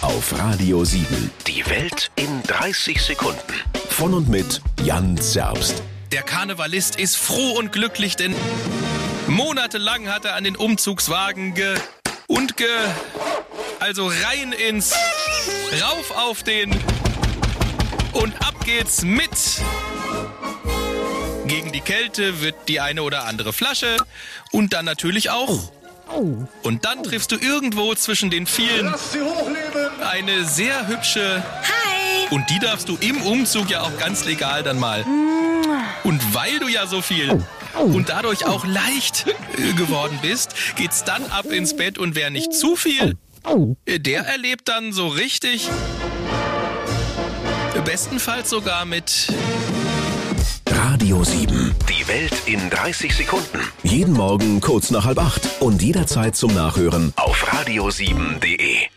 auf Radio 7. Die Welt in 30 Sekunden. Von und mit Jan Zerbst. Der Karnevalist ist froh und glücklich, denn monatelang hat er an den Umzugswagen ge und ge also rein ins rauf auf den und ab geht's mit. Gegen die Kälte wird die eine oder andere Flasche und dann natürlich auch. Und dann triffst du irgendwo zwischen den vielen eine sehr hübsche. Hi! Und die darfst du im Umzug ja auch ganz legal dann mal. Und weil du ja so viel und dadurch auch leicht äh, geworden bist, geht's dann ab ins Bett und wer nicht zu viel, äh, der erlebt dann so richtig, äh, bestenfalls sogar mit Radio 7. Die Welt in 30 Sekunden. Jeden Morgen kurz nach halb acht und jederzeit zum Nachhören Auf radio7.de.